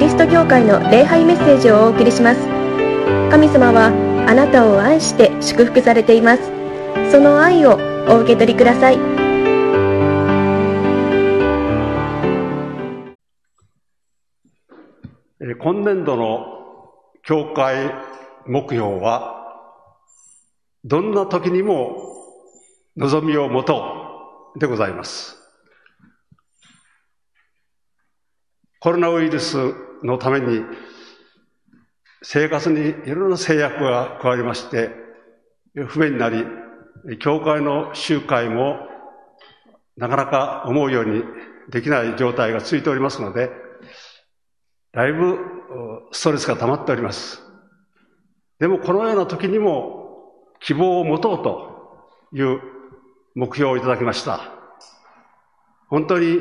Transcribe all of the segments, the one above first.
リスト教会の礼拝メッセージをお送りします。神様はあなたを愛して祝福されています。その愛をお受け取りください。え今年度の教会目標は、どんな時にも望みを持とうでございます。コロナウイルスのために生活にいろんな制約が加わりまして、不便になり、教会の集会もなかなか思うようにできない状態が続いておりますので、だいぶストレスが溜まっております。でもこのような時にも希望を持とうという目標をいただきました。本当に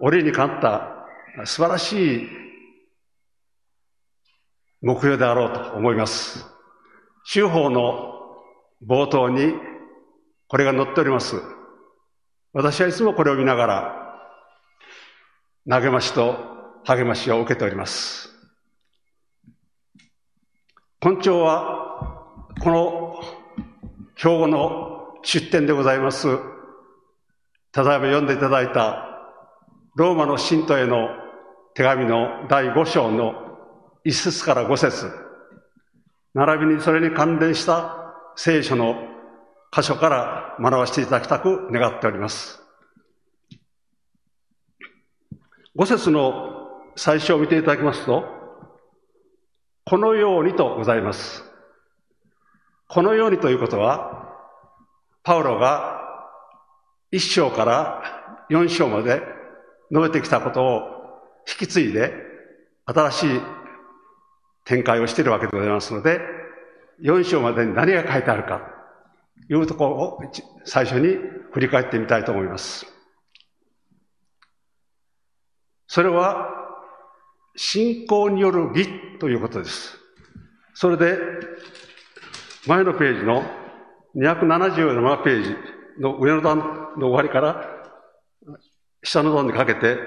俺に勝った素晴らしい目標であろうと思います。州法の冒頭にこれが載っております。私はいつもこれを見ながら投げましと励ましを受けております。今朝は、この兵庫の出典でございます、ただいま読んでいただいた、ローマの信徒への手紙の第5章の1節から5節並びにそれに関連した聖書の箇所から学ばせていただきたく願っております。5節の最初を見ていただきますと、このようにとございます。このようにということは、パウロが1章から4章まで述べてきたことを引き継いで、新しい展開をしているわけでございますので、4章までに何が書いてあるか、いうところを最初に振り返ってみたいと思います。それは、信仰による義ということです。それで、前のページの277ページの上の段の終わりから下の段にかけて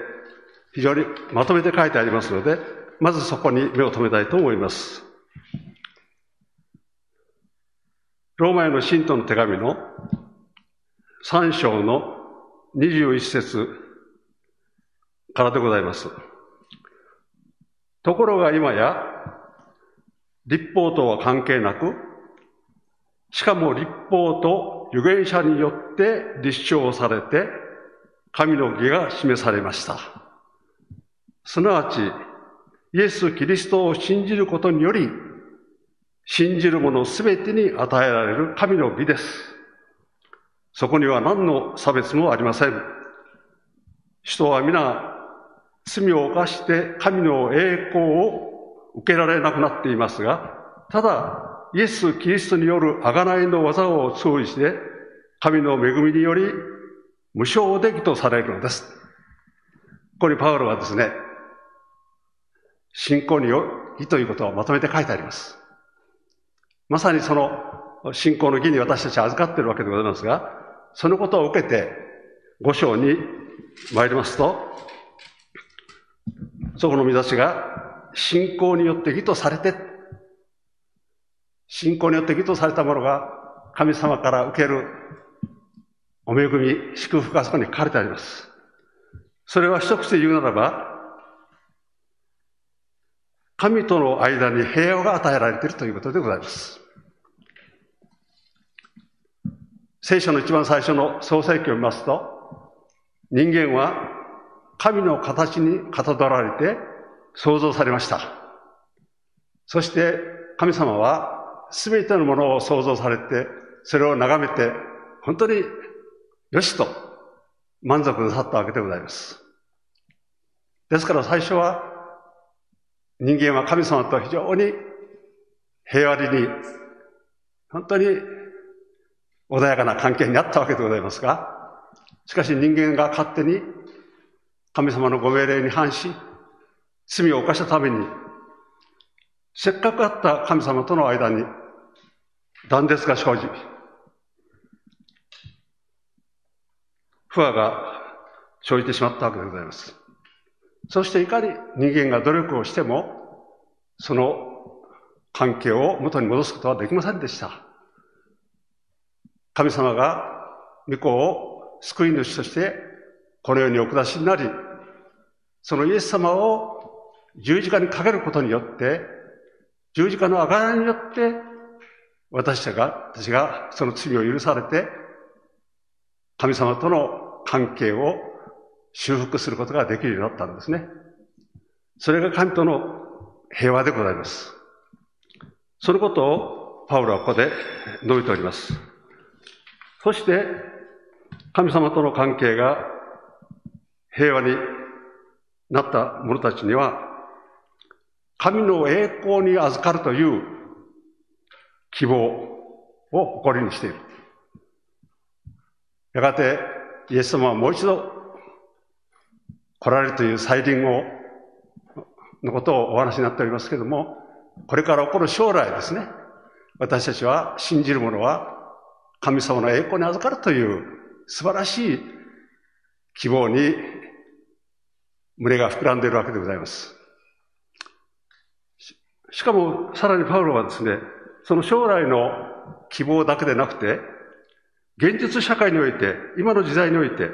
非常にまとめて書いてありますので、まずそこに目を留めたいと思います。ローマへの信徒の手紙の3章の21節からでございます。ところが今や、立法とは関係なく、しかも立法と預言者によって立証されて、神の義が示されました。すなわち、イエス・キリストを信じることにより、信じる者すべてに与えられる神の義です。そこには何の差別もありません。人は皆、罪を犯して神の栄光を受けられなくなっていますが、ただ、イエス・キリストによる贖いの技を通じて、神の恵みにより無償で義とされるのです。ここにパウロはですね、信仰によ義ということをまとめて書いてあります。まさにその信仰の義に私たちは預かっているわけでございますが、そのことを受けて、五章に参りますと、そこの見出しが、信仰によって義とされて、信仰によって義とされたものが神様から受けるお恵み、祝福がそこに書かれてあります。それは一口で言うならば、神との間に平和が与えられているということでございます。聖書の一番最初の創世記を見ますと、人間は神の形にかたどられて創造されました。そして神様は全てのものを創造されて、それを眺めて、本当によしと満足なさったわけでございます。ですから最初は人間は神様と非常に平和に、本当に穏やかな関係にあったわけでございますが、しかし人間が勝手に神様のご命令に反し、罪を犯したために、せっかくあった神様との間に断絶が生じ、不和が生じてしまったわけでございます。そしていかに人間が努力をしても、その関係を元に戻すことはできませんでした。神様が御子を救い主としてこの世にお下しになり、そのイエス様を十字架にかけることによって、十字架の贖いによって、私たちが、私がその罪を許されて、神様との関係を修復することができるようになったんですね。それが神との平和でございます。そのことをパウロはここで述べております。そして、神様との関係が平和になった者たちには、神の栄光に預かるという希望を誇りにしている。やがて、イエス様はもう一度来られるという再臨を、のことをお話になっておりますけれども、これから起こる将来ですね、私たちは信じる者は神様の栄光に預かるという素晴らしい希望に胸が膨らんでいるわけでございます。しかも、さらにパウロはですね、その将来の希望だけでなくて、現実社会において、今の時代において、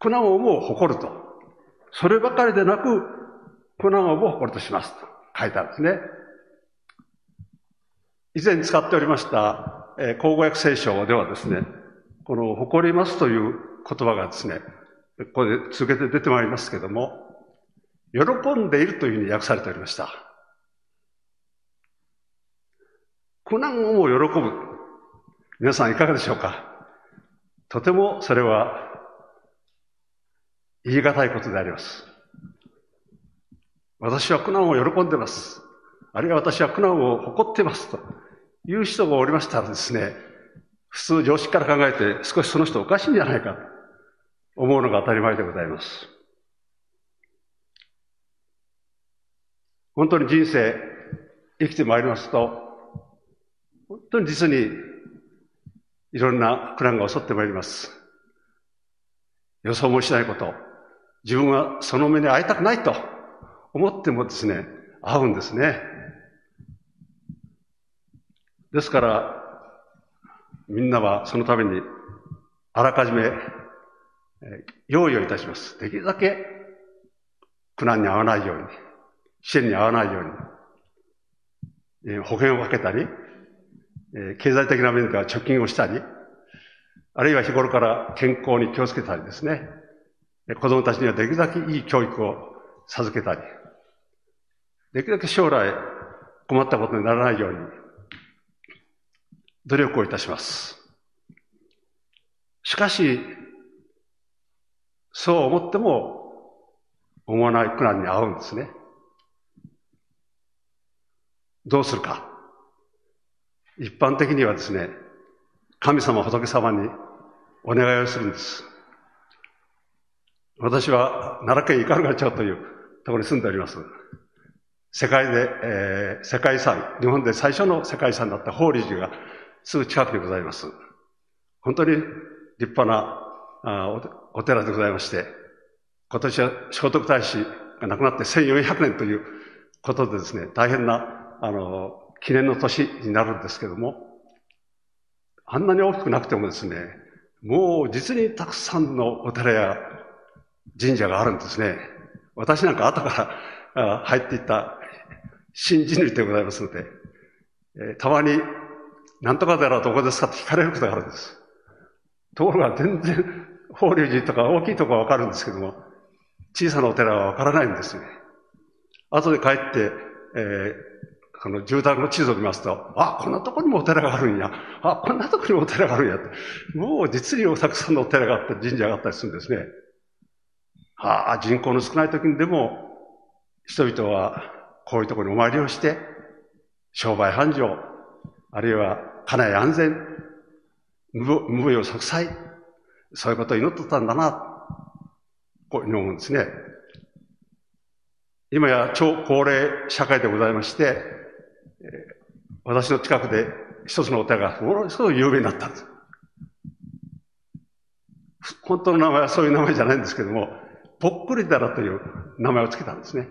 苦難をも誇ると。そればかりでなく、苦難をも誇るとしますと書いてあるんですね。以前使っておりました、えー、口語訳聖書ではですね、この誇りますという言葉がですね、ここで続けて出てまいりますけれども、喜んでいるというふうに訳されておりました。苦難をも喜ぶ。皆さんいかがでしょうか？とてもそれは言い難いことであります。私は苦難を喜んでます。あるいは私は苦難を誇ってますという人がおりましたらですね、普通常識から考えて少しその人おかしいんじゃないかと思うのが当たり前でございます。本当に人生生きてまいりますと、本当に実にいろんな苦難が襲ってまいります。予想もしないこと、自分はその目に会いたくないと思ってもですね、会うんですね。ですから、みんなはそのためにあらかじめ用意をいたします。できるだけ苦難に遭わないように、支援に遭わないように、保険をかけたり、経済的な面では貯金をしたり、あるいは日頃から健康に気をつけたりですね、子供たちにはできるだけいい教育を授けたり、できるだけ将来困ったことにならないように努力をいたします。しかし、そう思っても思わない苦難に遭うんですね。どうするか。一般的にはですね、神様仏様にお願いをするんです。私は奈良県斑鳩町というところに住んでおります。世界で、えー、世界遺産、日本で最初の世界遺産だった法隆寺がすぐ近くでございます。本当に立派なあお寺でございまして、今年は聖徳太子が亡くなって1400年ということでですね、大変な、あの、記念の年になるんですけども、あんなに大きくなくてもですね、もう実にたくさんのお寺や神社があるんですね。私なんか後から入っていった新人類でございますので、え、たまになんとか寺はどこですかって聞かれることがあるんです。ところが全然、法隆寺とか大きいところはわかるんですけども、小さなお寺はわからないんですね。後で帰って、えー、あの、住宅の地図を見ますと、あ、こんなとこにもお寺があるんや。あ、こんなとこにもお寺があるんやって。もう実にたくさんのお寺があったり、神社があったりするんですね。ああ、人口の少ない時にでも、人々はこういうところにお参りをして、商売繁盛、あるいは家内安全、無病息災、そういうことを祈ってたんだな、こういうふうに思うんですね。今や超高齢社会でございまして、私の近くで一つのお寺がものすごい有名になったんです。本当の名前はそういう名前じゃないんですけども、ぽっくりだらという名前を付けたんですね。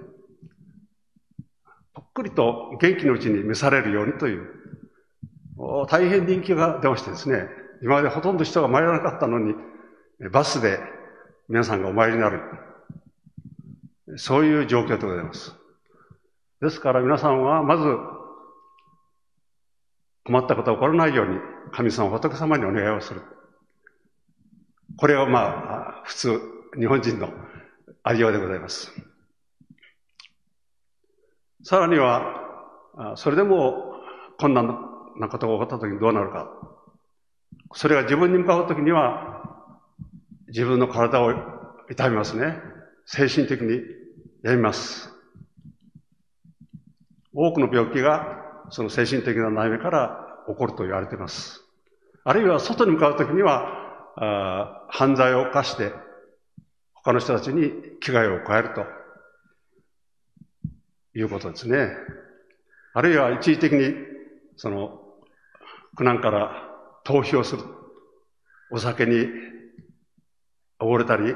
ぽっくりと元気のうちに召されるようにという、大変人気が出ましてですね、今までほとんど人が参らなかったのに、バスで皆さんがお参りになる。そういう状況でございます。ですから皆さんはまず困ったことが起こらないように神様仏様にお願いをする。これはまあ普通日本人のありようでございます。さらにはそれでも困難なことが起こった時にどうなるか。それが自分に向かう時には自分の体を痛みますね。精神的に病みます。多くの病気がその精神的な悩みから起こると言われています。あるいは外に向かうときにはあ、犯罪を犯して、他の人たちに危害を加えるということですね。あるいは一時的に、その、苦難から逃避をする。お酒に溺れたり、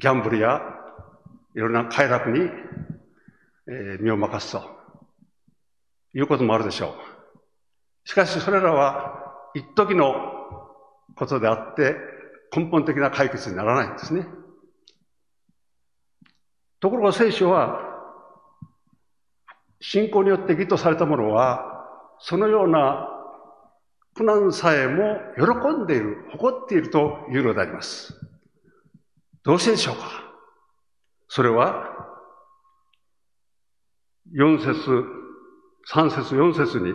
ギャンブルやいろんな快楽に、え、身を任すということもあるでしょう。しかしそれらは一時のことであって根本的な解決にならないんですね。ところが聖書は信仰によって義とされたものはそのような苦難さえも喜んでいる、誇っているというのであります。どうしてでしょうか？それは、4節、3節、4節に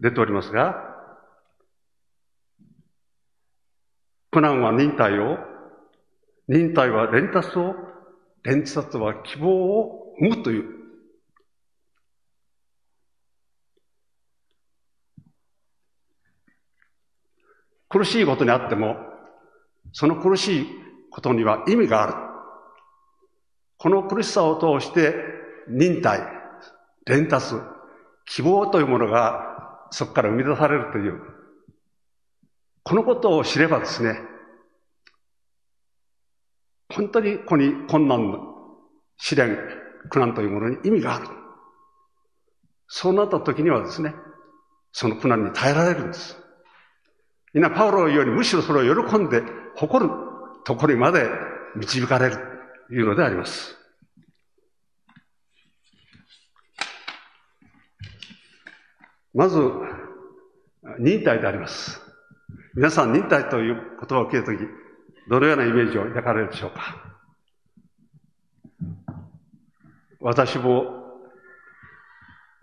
出ておりますが、苦難は忍耐を、忍耐は連達を、連達は希望を生むという苦しいことにあっても、その苦しいことには意味がある。この苦しさを通して忍耐、連達、希望というものがそこから生み出されるという、このことを知ればですね、本当にここに困難試練、苦難というものに意味がある。そうなった時にはですね、その苦難に耐えられるんです。みんなパウロようにむしろそれを喜んで誇るところにまで導かれるというのであります。まず、忍耐であります。皆さん忍耐という言葉を聞いたとき、どのようなイメージを抱かれるでしょうか？私も、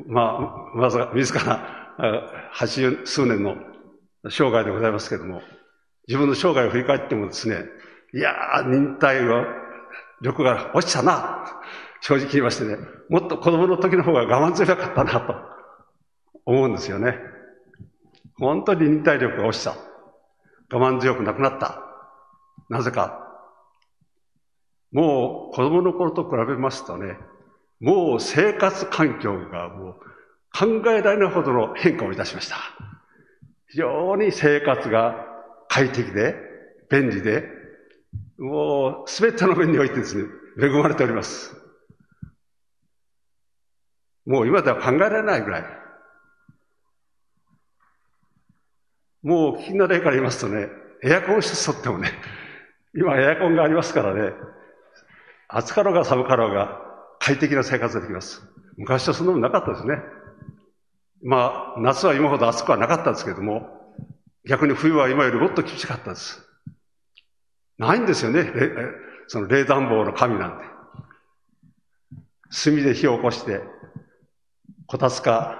まあ、まず自ら八十数年の生涯でございますけれども、自分の生涯を振り返ってもですね、いやー、忍耐は、力が落ちたな、正直言いましてね、もっと子供の時の方が我慢強かったなと思うんですよね。本当に忍耐力が落ちた。我慢強くなくなった。なぜか。もう子供の頃と比べますとね、もう生活環境がもう考えられないほどの変化をいたしました。非常に生活が快適で、便利で、もうすべての面においてですね、恵まれております。もう今では考えられないぐらい。もう聞きな例から言いますとね、エアコン一つとってもね、今エアコンがありますからね、暑かろうが寒かろうが快適な生活ができます。昔はそんなもなかったですね。まあ、夏は今ほど暑くはなかったですけれども、逆に冬は今よりもっと厳しかったです。ないんですよね、その冷暖房の神なんて。炭で火を起こして、こたつか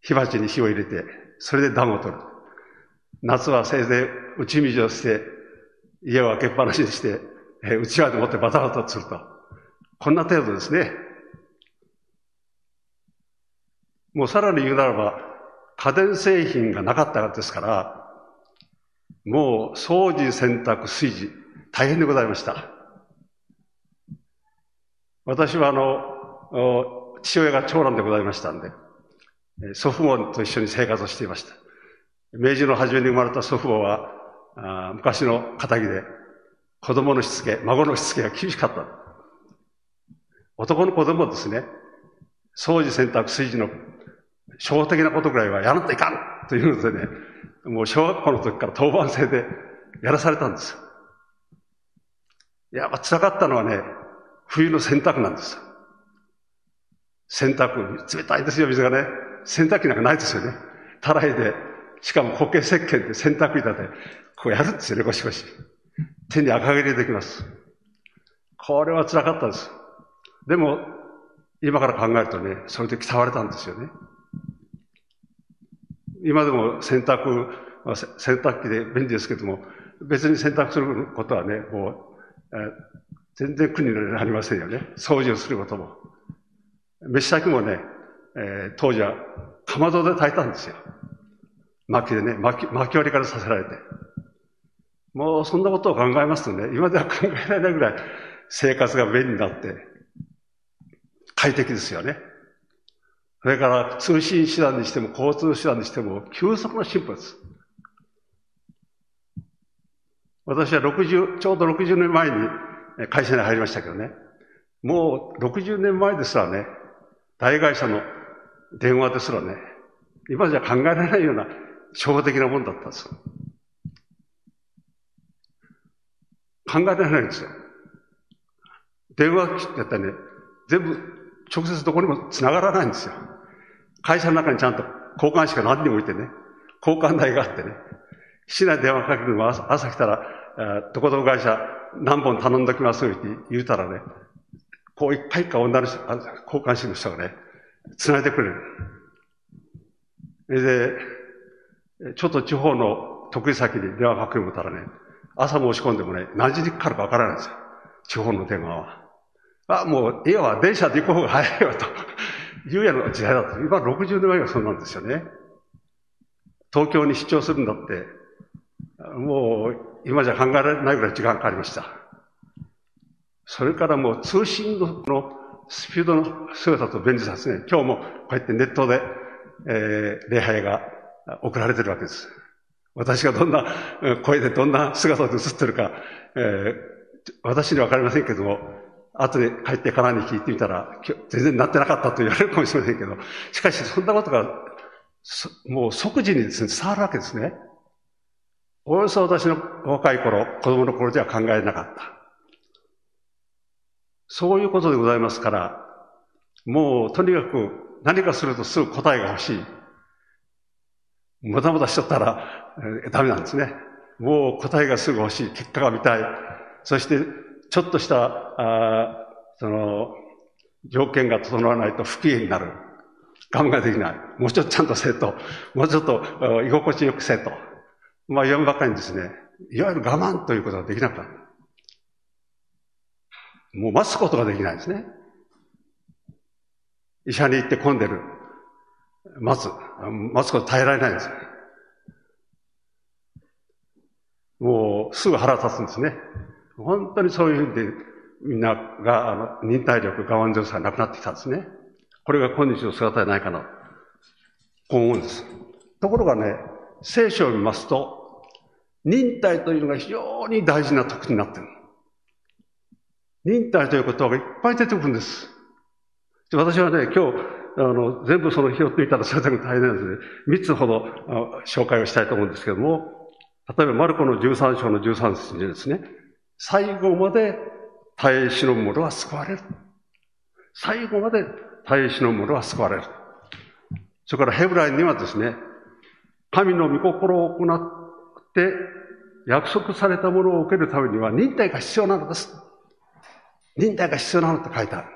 火鉢に火を入れて、それで暖を取る。夏はせいぜい打ち水をして、家を開けっぱなしにして、えうちわでもってバタバタすると。こんな程度ですね。もうさらに言うならば、家電製品がなかったからですから、もう掃除、洗濯、炊事、大変でございました。私はあの、父親が長男でございましたんで、祖父母と一緒に生活をしていました。明治の初めに生まれた祖父母は、あ昔の仇で、子供のしつけ、孫のしつけが厳しかった。男の子供ですね、掃除洗濯炊事の初歩的なことぐらいはやらんといかんというのでね、もう小学校の時から当番制でやらされたんですよ。いや、辛かったのはね、冬の洗濯なんです。洗濯、冷たいですよ、水がね。洗濯機なんかないですよね。たらいで、しかも固形石鹸で洗濯板で、こうやるんですよね、ゴシゴシ。手に赤切れできます。これは辛かったです。でも、今から考えるとね、それで鍛われたんですよね。今でも洗濯、洗濯機で便利ですけども、別に洗濯することはね、もう、え全然苦になりませんよね。掃除をすることも。飯先もね、えー、当時はかまどで炊いたんですよ。薪でね、薪、薪割りからさせられて。もうそんなことを考えますとね、今では考えられないぐらい生活が便利になって、快適ですよね。それから通信手段にしても交通手段にしても急速な進歩です。私は60、ちょうど60年前に会社に入りましたけどね。もう60年前ですらね、大会社の電話ですらね、今じゃ考えられないような初歩的なもんだったんです。考えられないんですよ。電話機ってやったらね、全部直接どこにも繋がらないんですよ。会社の中にちゃんと交換しか何にもいてね、交換台があってね、市内電話かけるの朝朝来たら、どこどこ会社何本頼んどきますって言うたらね、こう一回か女の人、交換士の人がね、繋いでくれる。で、ちょっと地方の得意先に電話かけるたらね、朝申し込んでもね、何時にかかるかわからないんですよ。地方の電話は。あ、もう、いやは電車で行く方が早いよと。いうやの時代だった。今60年前はそうなんですよね。東京に出張するんだって、もう今じゃ考えられないぐらい時間かかりました。それからもう通信のスピードの姿と便利さですね。今日もこうやってネットで、えー、礼拝が送られてるわけです。私がどんな声でどんな姿で映ってるか、えー、私にはわかりませんけども、後で帰ってからに聞いてみたら、全然なってなかったと言われるかもしれませんけど、しかしそんなことが、もう即時にですね、伝わるわけですね。およそ私の若い頃、子供の頃では考えなかった。そういうことでございますから、もうとにかく何かするとすぐ答えが欲しい。無駄無駄しちゃったら、えー、ダメなんですね。もう答えがすぐ欲しい。結果が見たい。そして、ちょっとした、あその、条件が整わないと不機嫌になる。我慢ができない。もうちょっとちゃんとせと。もうちょっと居心地よくせと。まあ言わんばかりにですね、いわゆる我慢ということができなかった。もう待つことができないですね。医者に行って混んでる。待つ。待つこと耐えられないんです。もうすぐ腹立つんですね。本当にそういうふうでみんなが、忍耐力、我慢強さがなくなってきたんですね。これが今日の姿じゃないかな。こう思うんです。ところがね、聖書を見ますと、忍耐というのが非常に大事な特になっている。忍耐ということがいっぱい出てくるんです。私はね、今日、あの、全部その拾ってみたらそれだけ大変なので、三つほど紹介をしたいと思うんですけども、例えば、マルコの13章の13節にですね、最後まで耐え忍ぶ者は救われる。最後まで耐え忍ぶ者は救われる。それからヘブライにはですね、神の御心を行って約束されたものを受けるためには忍耐が必要なのです。忍耐が必要なのと書いてある。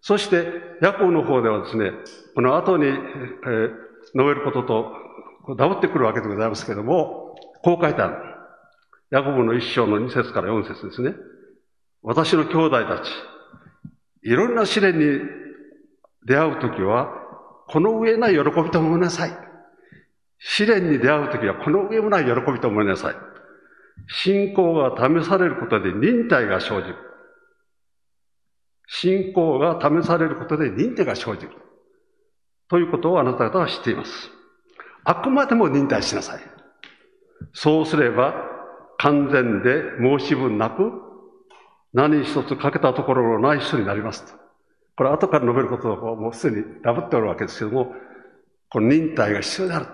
そして、ヤコブの方ではですね、この後に、えー、述べることと、ダブってくるわけでございますけれども、こう書いてある。ヤコブの一章の二節から四節ですね。私の兄弟たち、いろんな試練に出会うときは、この上ない喜びと思いなさい。試練に出会うときは、この上もない喜びと思いなさい。信仰が試されることで忍耐が生じる。信仰が試されることで忍耐が生じる。ということをあなた方は知っています。あくまでも忍耐しなさい。そうすれば、完全で申し分なく、何一つ欠けたところのない人になりますと。これ後から述べることをもうすでにダブっておるわけですけども、この忍耐が必要である。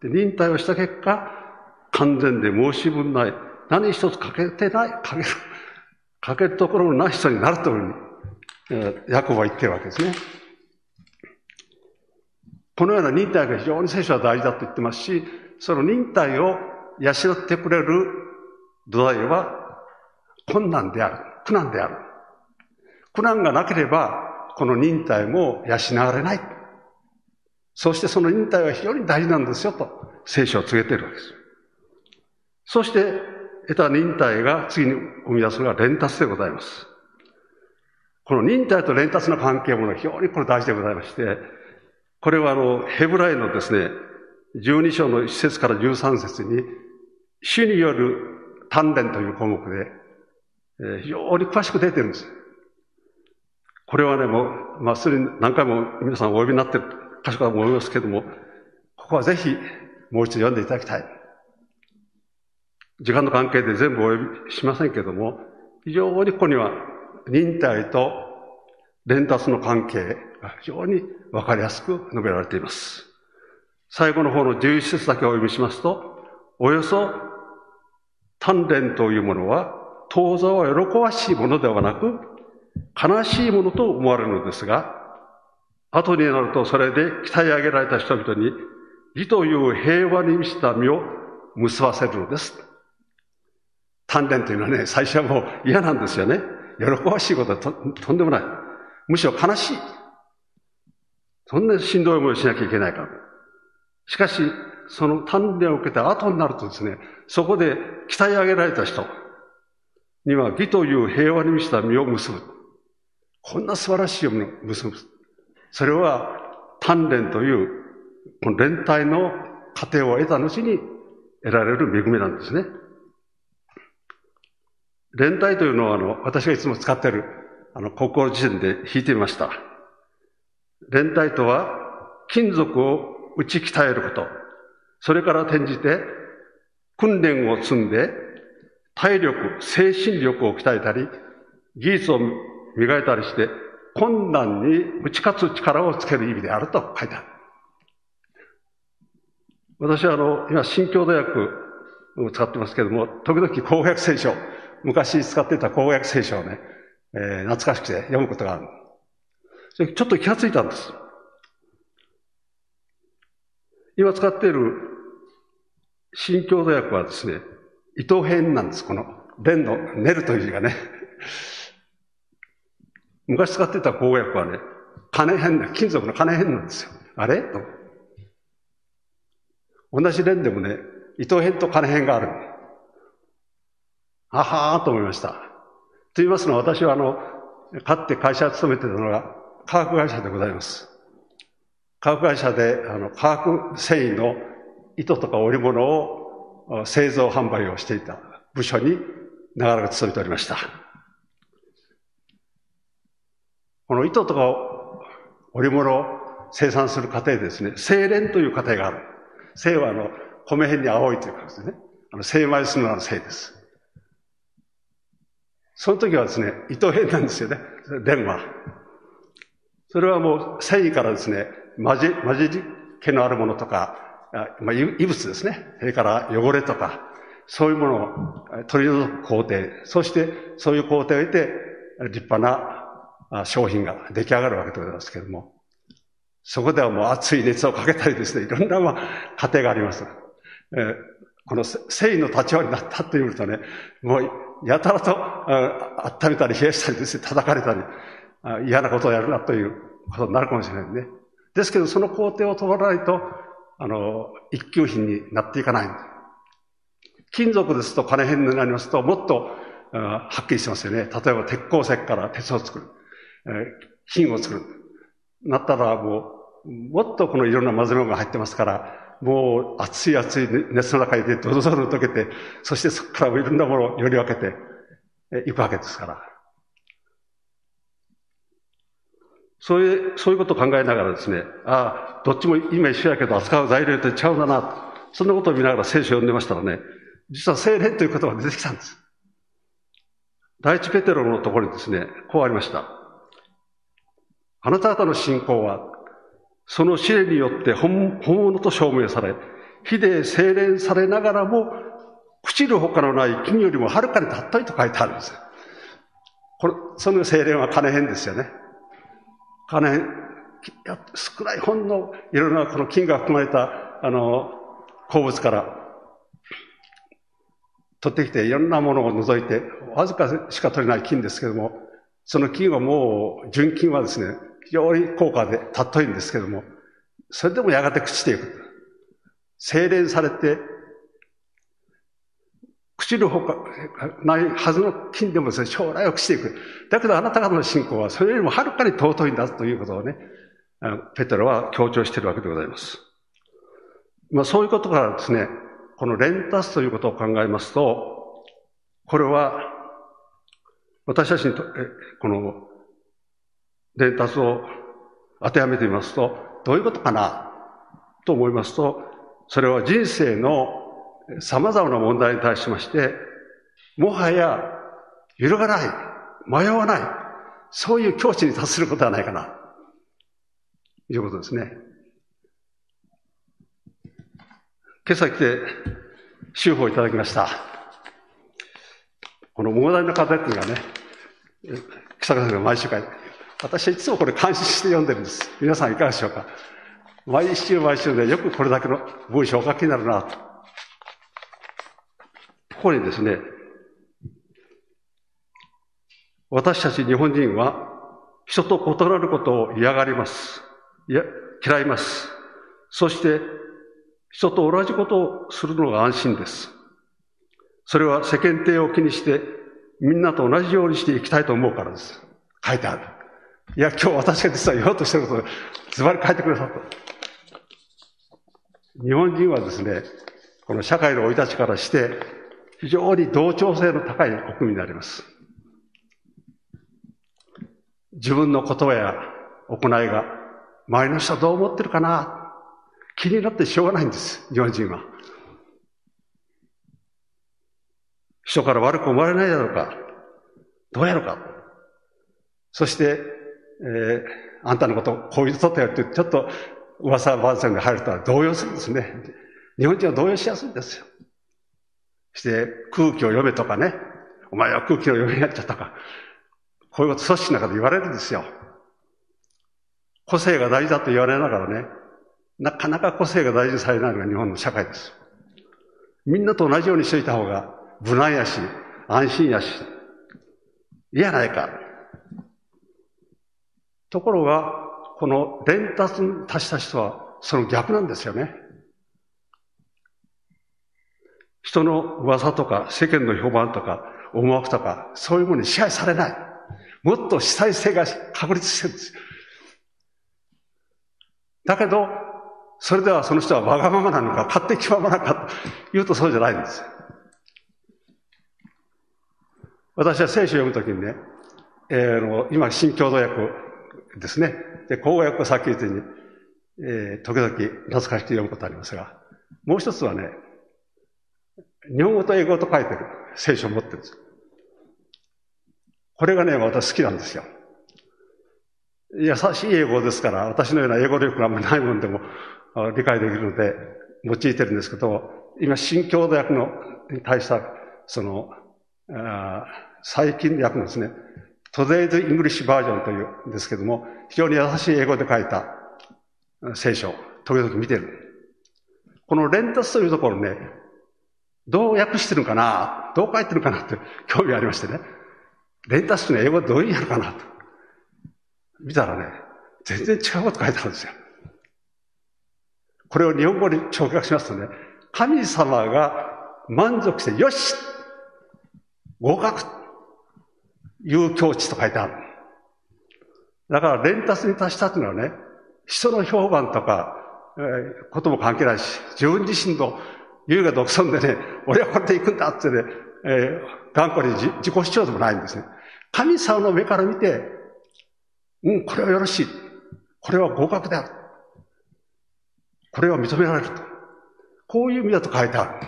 で忍耐をした結果、完全で申し分ない、何一つ欠けてない、欠ける、欠けるところのない人になるというふうに、ヤコブは言ってるわけですね。このような忍耐が非常に聖書は大事だと言ってますし、その忍耐を養ってくれる土台は困難である。苦難である。苦難がなければ、この忍耐も養われない。そしてその忍耐は非常に大事なんですよと、聖書を告げているわけです。そして、得た忍耐が次に生み出すのが連達でございます。この忍耐と連達の関係も非常にこれ大事でございまして、これはあの、ヘブライのですね、12章の1節から13節に、主による鍛錬という項目で、え非常に詳しく出てるんです。これはね、もう、まあ、すでに何回も皆さんお呼びになってる箇所かと思いますけれども、ここはぜひもう一度読んでいただきたい。時間の関係で全部お呼びしませんけれども、非常にここには忍耐と伝達の関係が非常にわかりやすく述べられています。最後の方の11節だけお読みしますと、およそ鍛錬というものは、当座は喜ばしいものではなく、悲しいものと思われるのですが、後になるとそれで鍛え上げられた人々に、義という平和に満ちた身を結ばせるのです。鍛錬というのはね、最初はもう嫌なんですよね。喜ばしいことはととんでもない。むしろ悲しい。そんなしんどい思いをしなきゃいけないから。しかし、その鍛錬を受けた後になるとですね、そこで鍛え上げられた人には義という平和に満ちた身を結ぶ。こんな素晴らしいものを結ぶ。それは鍛錬という、この連帯の過程を得た後に得られる恵みなんですね。連帯というのは、あの、私がいつも使っている、あの、高校時点で弾いてみました。連帯とは、金属を打ち鍛えること。それから転じて、訓練を積んで、体力、精神力を鍛えたり、技術を磨いたりして、困難に打ち勝つ力をつける意味であると書いてある。私はあの、今、新共同訳を使ってますけれども、時々公約聖書、昔使ってた公約聖書をね、えー、懐かしくて読むことがある。それちょっと気がついたんです。今使っている新共同訳はですね、伊藤編なんです。この、連の練るという字がね。昔使ってた公約はね、金編な、金属の金編なんですよ。あれ？と。同じ連でもね、糸編と金編がある。あはーと思いました。と言いますのは私はあの、かって会社を勤めてたのが化学会社でございます。化学会社であの化学繊維の糸とか織物を製造販売をしていた部署に長らく勤めておりました。この糸とか織物を生産する過程でですね、精錬という過程がある。精はあの、米辺に青いというかですね。あの、精米するのが精です。その時はですね、糸辺なんですよね。錬は。それはもう繊維からですね、混じ、混じり気のあるものとか、まあ、異物ですね。それから汚れとか、そういうものを取り除く工程。そして、そういう工程を経て、立派な商品が出来上がるわけでございますけれども、そこではもう熱い熱をかけたりですね、いろんな、まあ、過程があります。え、この誠意の立場になったっていうとね、もうやたらと温めたり冷やしたりですね、叩かれたり、嫌なことをやるなということになるかもしれないね。ですけど、その工程を通らないと、あの、一級品になっていかない。金属ですと金変になりますと、もっとはっきりしますよね。例えば鉄鉱石から鉄を作る。金を作る。なったらもう、もっとこのいろんな混ぜ物が入ってますから、もう熱い熱い熱の中にドロドロ溶けて、そしてそこからいろんなものをより分けていくわけですから。そういう、そういうことを考えながらですね、ああ、どっちも今一緒やけど扱う材料って違うだな、そんなことを見ながら聖書を読んでましたらね、実は精霊という言葉が出てきたんです。第一ペテロのところにですね、こうありました。あなた方の信仰は、その試練によって本物と証明され、火で精錬されながらも、朽ちる他のない金よりもはるかに尊いと書いてあるんですよ。これ、その精錬は金編ですよね。金編、少ない本のいろいろなこの金が含まれた、あの、鉱物から取ってきていろんなものを除いて、わずかしか取れない金ですけども、その金はもう、純金はですね、非常に高価で尊いんですけども、それでもやがて朽ちていく。精錬されて、朽ちるほかないはずの金でもですね、将来は朽ちていく。だけどあなた方の信仰はそれよりもはるかに尊いんだということをね、ペテロは強調しているわけでございます。まあそういうことからですね、このレンタスということを考えますと、これは私たちにと、このレンタスを当てはめてみますと、どういうことかな？と思いますと、それは人生の様々な問題に対しまして、もはや揺るがない、迷わない、そういう境地に達することはないかな、ということですね。今朝来て、修法をいただきました。この膨大な課題っていうのがね、草川さんが毎週書いて、私はいつもこれ監視して読んでるんです。皆さんいかがでしょうか？毎週毎週でよくこれだけの文章をお書きになるなと。ここにですね、私たち日本人は人と異なることを嫌がります。いや、嫌います。そして人と同じことをするのが安心です。それは世間体を気にしてみんなと同じようにしていきたいと思うからです。書いてある。いや、今日私が実は言おうとしてることをズバリ書いてくださった。日本人はですね、この社会の生い立ちからして非常に同調性の高い国民になります。自分の言葉や行いが周りの人はどう思ってるかな？気になってしょうがないんです、日本人は。人から悪く思われないだろうか。どうやろうか。そして、えー、あんたのこと、こういうことやって、ちょっと噂話が入るとは動揺するんですね。日本人は動揺しやすいんですよ。して、空気を読めとかね。お前は空気を読めやっちゃったか。こういうこと組織の中で言われるんですよ。個性が大事だと言われながらね、なかなか個性が大事にされないのが日本の社会です。みんなと同じようにしといた方が無難やし、安心やし、いいやないか。ところが、この伝達に達した人はその逆なんですよね。人の噂とか世間の評判とか思惑とかそういうものに支配されない。もっと主体性が確立してるんですよ。だけど、それではその人はわがままなのか、勝手気ままなのかと言うとそうじゃないんです。私は聖書を読むときにね、えー、の今、新共同訳ですね。で、口語訳をさっき言ったように、えー、時々懐かしく読むことありますが、もう一つはね、日本語と英語と書いてる聖書を持ってるんです。これがね、私好きなんですよ。優しい英語ですから、私のような英語力があんまりないもんでも、理解できるので用いてるんですけど、今、新共同訳のに対した、その、あ最近の訳のですね、Today's English Version というんですけども、非常に優しい英語で書いた聖書、時々見てる。この連達というところね、どう訳してるのかな、どう書いてるのかなって興味ありましてね。連達って英語どういう意味なのかなと。見たらね、全然違うこと書いてあるんですよ。これを日本語に直訳しますとね、神様が満足して、よし合格いう境地と書いてある。だから、連達に達したというのはね、人の評判とか、えー、ことも関係ないし、自分自身の優雅独尊でね、俺はこれで行くんだってね、えー、頑固に自己主張でもないんですね。神様の目から見て、うん、これはよろしい。これは合格である。これは認められると。こういう意味だと書いてある。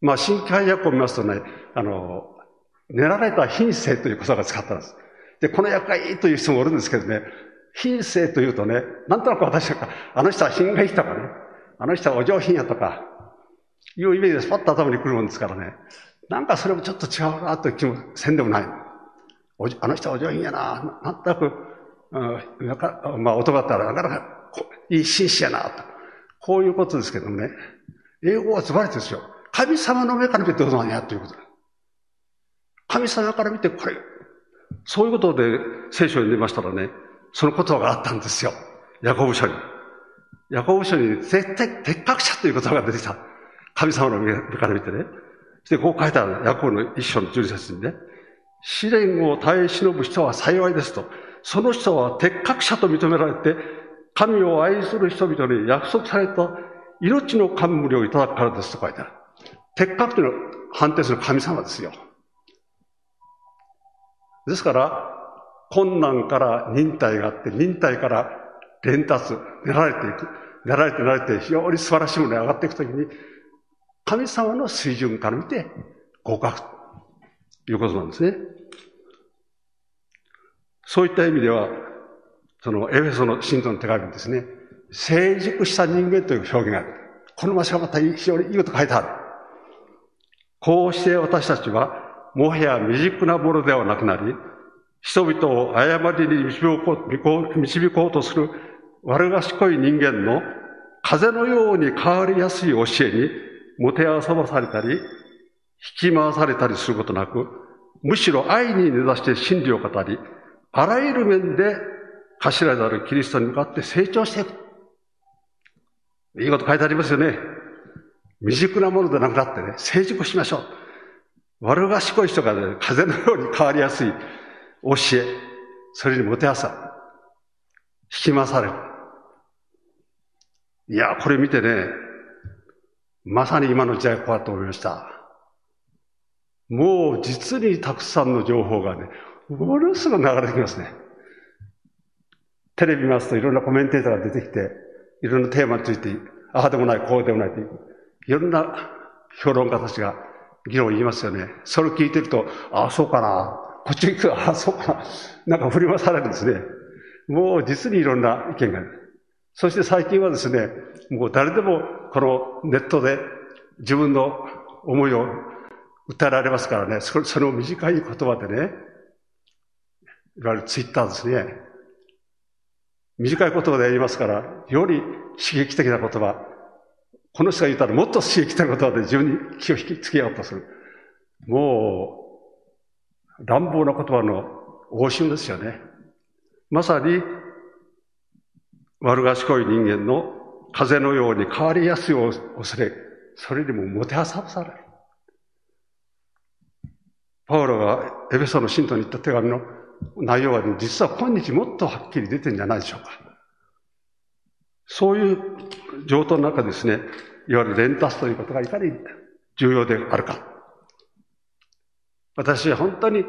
まあ、新規配役を見ますとね、あの、練られた品性という言葉が使ったんです。で、この役がいいという人もおるんですけどね、品性というとね、なんとなく私は、あの人は品がいいとかね、あの人はお上品やとか、いうイメージでスパッと頭に来るもんですからね、なんかそれもちょっと違うなという気もせんでもない。あの人はお上品やな、なんとなく、うん、なかまあ男だったらなかなかいい紳士やな、と。こういうことですけどもね、英語はズバリですよ。神様の目から見てどうなんやということ。神様から見てこれ、そういうことで聖書に出ましたらね、その言葉があったんですよ。ヤコブ書に。ヤコブ書に絶対鉄格者という言葉が出てきた。神様の目から見てね。そしてこう書いたヤコブの一章の十節にね。試練を耐え忍ぶ人は幸いですと。その人は鉄格者と認められて、神を愛する人々に約束された命の冠をいただくからですと書いてある。鉄格というのは判定する神様ですよ。ですから、困難から忍耐があって、忍耐から伝達、練られていく。練られて練られて非常に素晴らしいものに上がっていくときに、神様の水準から見て合格ということなんですね。そういった意味では、そのエフェソの信徒の手紙にですね、成熟した人間という表現がある。この場所がまた非常にいいこと書いてある。こうして私たちは、もはや未熟なものではなくなり、人々を誤りに導こう導こうとする悪賢い人間の風のように変わりやすい教えにもてあそばされたり、引き回されたりすることなく、むしろ愛に根ざして真理を語り、あらゆる面で頭であるキリストに向かって成長していく。いいこと書いてありますよね。未熟なものでなくなってね、成熟しましょう。悪賢い人がね、風のように変わりやすい教え、それにもてあさ、引き回される。いや、これ見てね、まさに今の時代こうだと思いました。もう実にたくさんの情報がね、ものすごく流れてきますね。テレビ見ますといろんなコメンテーターが出てきて、いろんなテーマについて、ああでもない、こうでもないという、いろんな評論家たちが議論言いますよね。それを聞いてると、ああ、そうかな。こっち行くああ、そうかな。なんか振り回されるんですね。もう実にいろんな意見がある。そして最近はですね、もう誰でもこのネットで自分の思いを訴えられますからね、そその短い言葉でね、いわゆるツイッターですね。短い言葉でやりますから、より刺激的な言葉、この人が言ったらもっと刺激的な言葉で自分に気を引きつけようとする。もう、乱暴な言葉の応酬ですよね。まさに、悪賢い人間の風のように変わりやすい恐れ、それにももてあさされる。パウロがエベソの信徒に言った手紙の内容は、ね、実は今日もっとはっきり出てるんじゃないでしょうか。そういう状態の中ですね、いわゆる伝達ということがいかに重要であるか。私は本当に